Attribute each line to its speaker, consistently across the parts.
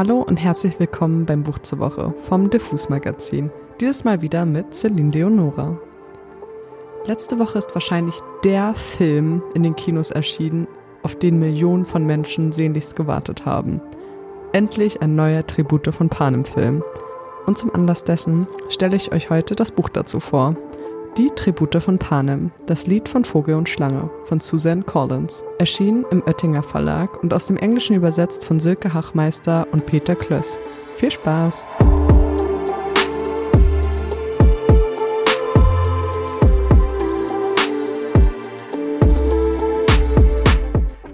Speaker 1: Hallo und herzlich willkommen beim Buch zur Woche vom Diffus Magazin. Dieses Mal wieder mit Celine Leonora. Letzte Woche ist wahrscheinlich der Film in den Kinos erschienen, auf den Millionen von Menschen sehnlichst gewartet haben. Endlich ein neuer Tribute von Panem Film. Und zum Anlass dessen stelle ich euch heute das Buch dazu vor. Die Tribute von Panem, das Lied von Vogel und Schlange von Susan Collins, erschien im Oettinger Verlag und aus dem Englischen übersetzt von Silke Hachmeister und Peter Klöss. Viel Spaß!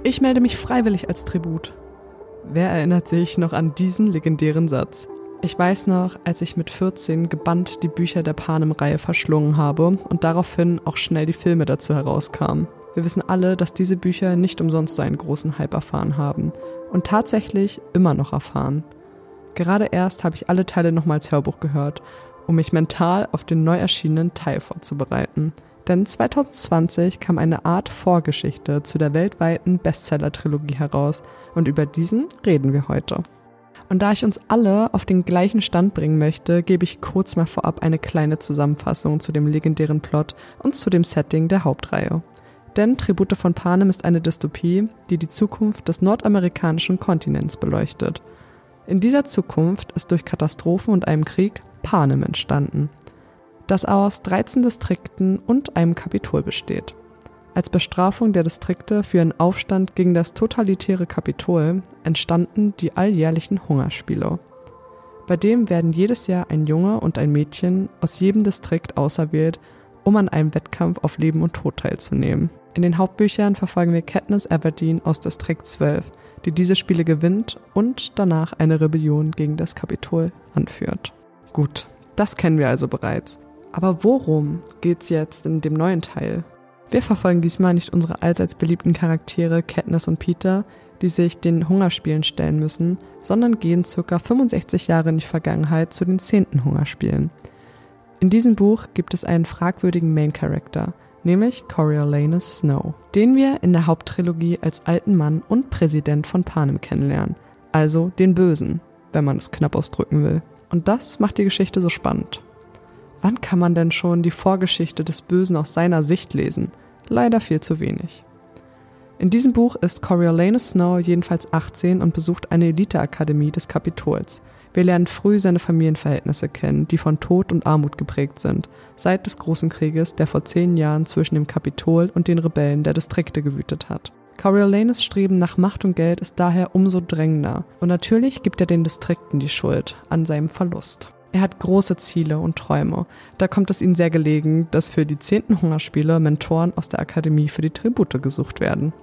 Speaker 1: Ich melde mich freiwillig als Tribut. Wer erinnert sich noch an diesen legendären Satz? Ich weiß noch, als ich mit 14 gebannt die Bücher der Panem-Reihe verschlungen habe und daraufhin auch schnell die Filme dazu herauskamen. Wir wissen alle, dass diese Bücher nicht umsonst so einen großen Hype erfahren haben und tatsächlich immer noch erfahren. Gerade erst habe ich alle Teile nochmal als Hörbuch gehört, um mich mental auf den neu erschienenen Teil vorzubereiten. Denn 2020 kam eine Art Vorgeschichte zu der weltweiten Bestseller-Trilogie heraus und über diesen reden wir heute. Und da ich uns alle auf den gleichen Stand bringen möchte, gebe ich kurz mal vorab eine kleine Zusammenfassung zu dem legendären Plot und zu dem Setting der Hauptreihe. Denn Tribute von Panem ist eine Dystopie, die die Zukunft des nordamerikanischen Kontinents beleuchtet. In dieser Zukunft ist durch Katastrophen und einem Krieg Panem entstanden, das aus 13 Distrikten und einem Kapitol besteht. Als Bestrafung der Distrikte für einen Aufstand gegen das totalitäre Kapitol entstanden die alljährlichen Hungerspiele. Bei dem werden jedes Jahr ein Junge und ein Mädchen aus jedem Distrikt auserwählt, um an einem Wettkampf auf Leben und Tod teilzunehmen. In den Hauptbüchern verfolgen wir Katniss Everdeen aus Distrikt 12, die diese Spiele gewinnt und danach eine Rebellion gegen das Kapitol anführt. Gut, das kennen wir also bereits. Aber worum geht's jetzt in dem neuen Teil? Wir verfolgen diesmal nicht unsere allseits beliebten Charaktere Katniss und Peter, die sich den Hungerspielen stellen müssen, sondern gehen ca. 65 Jahre in die Vergangenheit zu den 10. Hungerspielen. In diesem Buch gibt es einen fragwürdigen Main Character, nämlich Coriolanus Snow, den wir in der Haupttrilogie als alten Mann und Präsident von Panem kennenlernen, also den Bösen, wenn man es knapp ausdrücken will. Und das macht die Geschichte so spannend. Wann kann man denn schon die Vorgeschichte des Bösen aus seiner Sicht lesen? Leider viel zu wenig. In diesem Buch ist Coriolanus Snow jedenfalls 18 und besucht eine Eliteakademie des Kapitols. Wir lernen früh seine Familienverhältnisse kennen, die von Tod und Armut geprägt sind, seit des Großen Krieges, der vor zehn Jahren zwischen dem Kapitol und den Rebellen der Distrikte gewütet hat. Coriolanus Streben nach Macht und Geld ist daher umso drängender. Und natürlich gibt er den Distrikten die Schuld an seinem Verlust. Er hat große Ziele und Träume. Da kommt es ihnen sehr gelegen, dass für die zehnten Hungerspiele Mentoren aus der Akademie für die Tribute gesucht werden.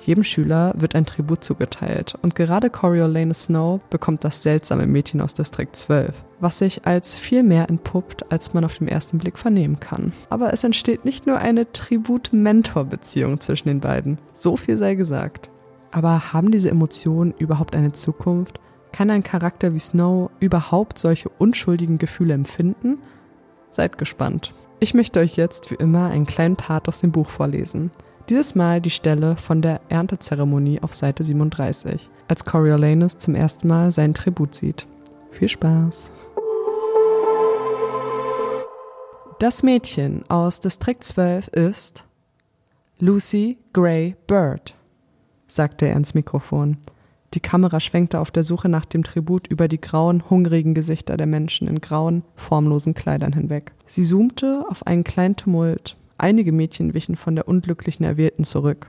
Speaker 1: Jedem Schüler wird ein Tribut zugeteilt und gerade Coriolanus Snow bekommt das seltsame Mädchen aus Distrikt 12, was sich als viel mehr entpuppt, als man auf den ersten Blick vernehmen kann. Aber es entsteht nicht nur eine Tribut-Mentor-Beziehung zwischen den beiden, so viel sei gesagt. Aber haben diese Emotionen überhaupt eine Zukunft kann ein Charakter wie Snow überhaupt solche unschuldigen Gefühle empfinden? Seid gespannt. Ich möchte euch jetzt wie immer einen kleinen Part aus dem Buch vorlesen. Dieses Mal die Stelle von der Erntezeremonie auf Seite 37, als Coriolanus zum ersten Mal seinen Tribut sieht. Viel Spaß! Das Mädchen aus Distrikt 12 ist Lucy Gray Bird, sagte er ins Mikrofon. Die Kamera schwenkte auf der Suche nach dem Tribut über die grauen, hungrigen Gesichter der Menschen in grauen, formlosen Kleidern hinweg. Sie zoomte auf einen kleinen Tumult. Einige Mädchen wichen von der unglücklichen Erwählten zurück.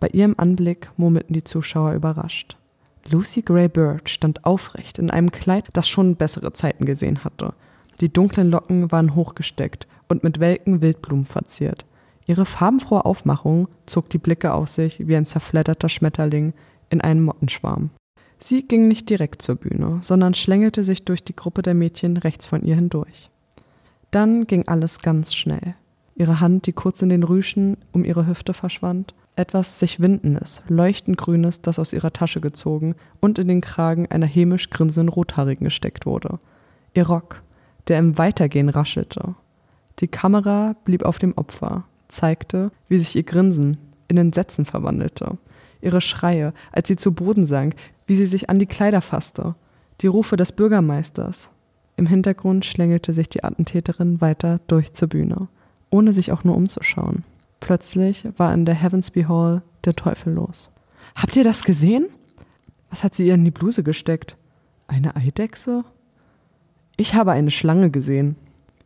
Speaker 1: Bei ihrem Anblick murmelten die Zuschauer überrascht. Lucy Gray Bird stand aufrecht in einem Kleid, das schon bessere Zeiten gesehen hatte. Die dunklen Locken waren hochgesteckt und mit welken Wildblumen verziert. Ihre farbenfrohe Aufmachung zog die Blicke auf sich wie ein zerfledderter Schmetterling, in einen Mottenschwarm. Sie ging nicht direkt zur Bühne, sondern schlängelte sich durch die Gruppe der Mädchen rechts von ihr hindurch. Dann ging alles ganz schnell. Ihre Hand, die kurz in den Rüschen um ihre Hüfte verschwand, etwas sich Windendes, leuchtend Grünes, das aus ihrer Tasche gezogen und in den Kragen einer hämisch grinsenden Rothaarigen gesteckt wurde. Ihr Rock, der im Weitergehen raschelte. Die Kamera blieb auf dem Opfer, zeigte, wie sich ihr Grinsen in Entsetzen verwandelte ihre Schreie, als sie zu Boden sank, wie sie sich an die Kleider fasste, die Rufe des Bürgermeisters. Im Hintergrund schlängelte sich die Attentäterin weiter durch zur Bühne, ohne sich auch nur umzuschauen. Plötzlich war in der Heavensby Hall der Teufel los. Habt ihr das gesehen? Was hat sie ihr in die Bluse gesteckt? Eine Eidechse? Ich habe eine Schlange gesehen.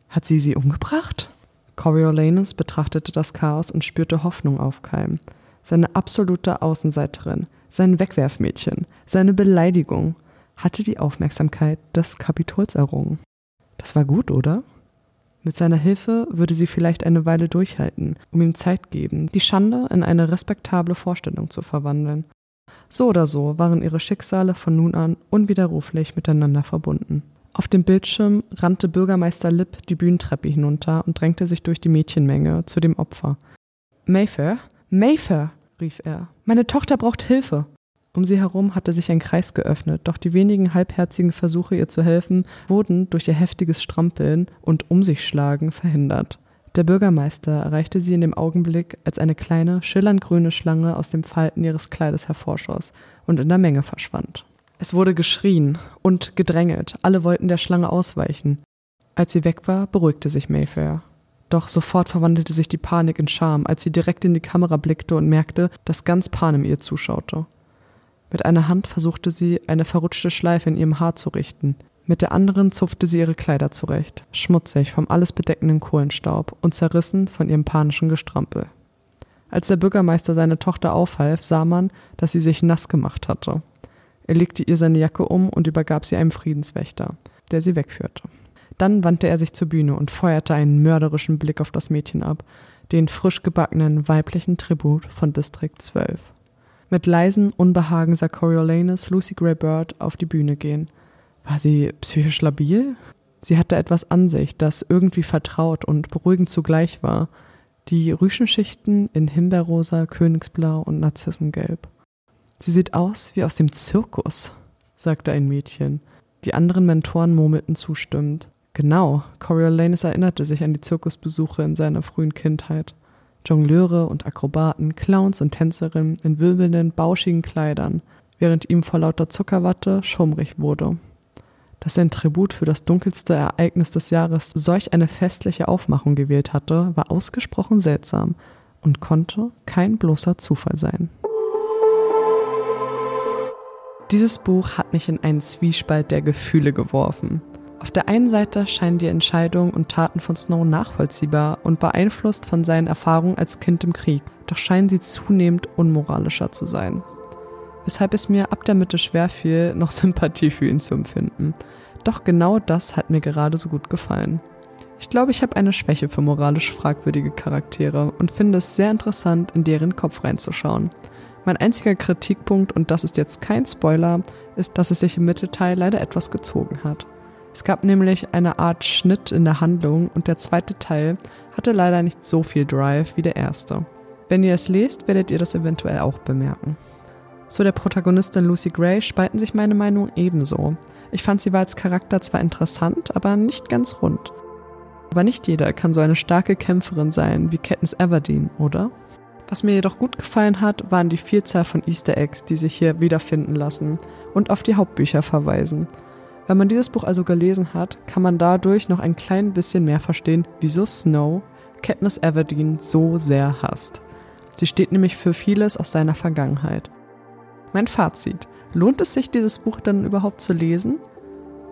Speaker 1: Hat sie sie umgebracht? Coriolanus betrachtete das Chaos und spürte Hoffnung aufkeimen. Seine absolute Außenseiterin, sein Wegwerfmädchen, seine Beleidigung hatte die Aufmerksamkeit des Kapitols errungen. Das war gut, oder? Mit seiner Hilfe würde sie vielleicht eine Weile durchhalten, um ihm Zeit geben, die Schande in eine respektable Vorstellung zu verwandeln. So oder so waren ihre Schicksale von nun an unwiderruflich miteinander verbunden. Auf dem Bildschirm rannte Bürgermeister Lipp die Bühnentreppe hinunter und drängte sich durch die Mädchenmenge zu dem Opfer. Mayfair? Mayfair! rief er. Meine Tochter braucht Hilfe! Um sie herum hatte sich ein Kreis geöffnet, doch die wenigen halbherzigen Versuche, ihr zu helfen, wurden durch ihr heftiges Strampeln und Um sich schlagen verhindert. Der Bürgermeister erreichte sie in dem Augenblick, als eine kleine, schillernd grüne Schlange aus dem Falten ihres Kleides hervorschoss und in der Menge verschwand. Es wurde geschrien und gedrängelt, alle wollten der Schlange ausweichen. Als sie weg war, beruhigte sich Mayfair. Doch sofort verwandelte sich die Panik in Scham, als sie direkt in die Kamera blickte und merkte, dass ganz Panem ihr zuschaute. Mit einer Hand versuchte sie, eine verrutschte Schleife in ihrem Haar zu richten. Mit der anderen zupfte sie ihre Kleider zurecht, schmutzig vom alles bedeckenden Kohlenstaub und zerrissen von ihrem panischen Gestrampel. Als der Bürgermeister seine Tochter aufhalf, sah man, dass sie sich nass gemacht hatte. Er legte ihr seine Jacke um und übergab sie einem Friedenswächter, der sie wegführte. Dann wandte er sich zur Bühne und feuerte einen mörderischen Blick auf das Mädchen ab, den frisch gebackenen weiblichen Tribut von Distrikt 12. Mit leisen Unbehagen sah Coriolanus Lucy Gray Bird auf die Bühne gehen. War sie psychisch labil? Sie hatte etwas an sich, das irgendwie vertraut und beruhigend zugleich war. Die Rüschenschichten in Himbeerrosa, Königsblau und Narzissengelb. Sie sieht aus wie aus dem Zirkus, sagte ein Mädchen. Die anderen Mentoren murmelten zustimmend. Genau, Coriolanus erinnerte sich an die Zirkusbesuche in seiner frühen Kindheit. Jongleure und Akrobaten, Clowns und Tänzerinnen in wirbelnden, bauschigen Kleidern, während ihm vor lauter Zuckerwatte schummrig wurde. Dass sein Tribut für das dunkelste Ereignis des Jahres solch eine festliche Aufmachung gewählt hatte, war ausgesprochen seltsam und konnte kein bloßer Zufall sein. Dieses Buch hat mich in einen Zwiespalt der Gefühle geworfen. Auf der einen Seite scheinen die Entscheidungen und Taten von Snow nachvollziehbar und beeinflusst von seinen Erfahrungen als Kind im Krieg, doch scheinen sie zunehmend unmoralischer zu sein. Weshalb es mir ab der Mitte schwer fiel, noch Sympathie für ihn zu empfinden. Doch genau das hat mir gerade so gut gefallen. Ich glaube, ich habe eine Schwäche für moralisch fragwürdige Charaktere und finde es sehr interessant, in deren Kopf reinzuschauen. Mein einziger Kritikpunkt, und das ist jetzt kein Spoiler, ist, dass es sich im Mittelteil leider etwas gezogen hat. Es gab nämlich eine Art Schnitt in der Handlung und der zweite Teil hatte leider nicht so viel Drive wie der erste. Wenn ihr es lest, werdet ihr das eventuell auch bemerken. Zu der Protagonistin Lucy Gray spalten sich meine Meinungen ebenso. Ich fand sie war als Charakter zwar interessant, aber nicht ganz rund. Aber nicht jeder kann so eine starke Kämpferin sein wie Katniss Everdeen, oder? Was mir jedoch gut gefallen hat, waren die Vielzahl von Easter Eggs, die sich hier wiederfinden lassen und auf die Hauptbücher verweisen. Wenn man dieses Buch also gelesen hat, kann man dadurch noch ein klein bisschen mehr verstehen, wieso Snow Katniss Everdeen so sehr hasst. Sie steht nämlich für vieles aus seiner Vergangenheit. Mein Fazit. Lohnt es sich, dieses Buch dann überhaupt zu lesen?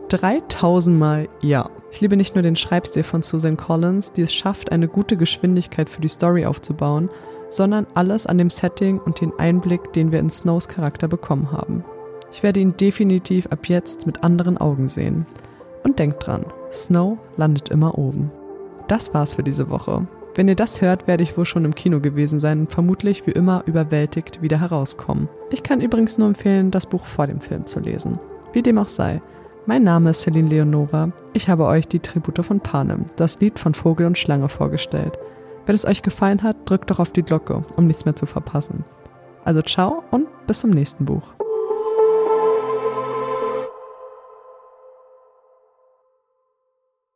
Speaker 1: 3000 Mal ja. Ich liebe nicht nur den Schreibstil von Susan Collins, die es schafft, eine gute Geschwindigkeit für die Story aufzubauen, sondern alles an dem Setting und den Einblick, den wir in Snows Charakter bekommen haben. Ich werde ihn definitiv ab jetzt mit anderen Augen sehen. Und denkt dran, Snow landet immer oben. Das war's für diese Woche. Wenn ihr das hört, werde ich wohl schon im Kino gewesen sein und vermutlich wie immer überwältigt wieder herauskommen. Ich kann übrigens nur empfehlen, das Buch vor dem Film zu lesen. Wie dem auch sei. Mein Name ist Celine Leonora. Ich habe euch die Tribute von Panem, das Lied von Vogel und Schlange vorgestellt. Wenn es euch gefallen hat, drückt doch auf die Glocke, um nichts mehr zu verpassen. Also ciao und bis zum nächsten Buch.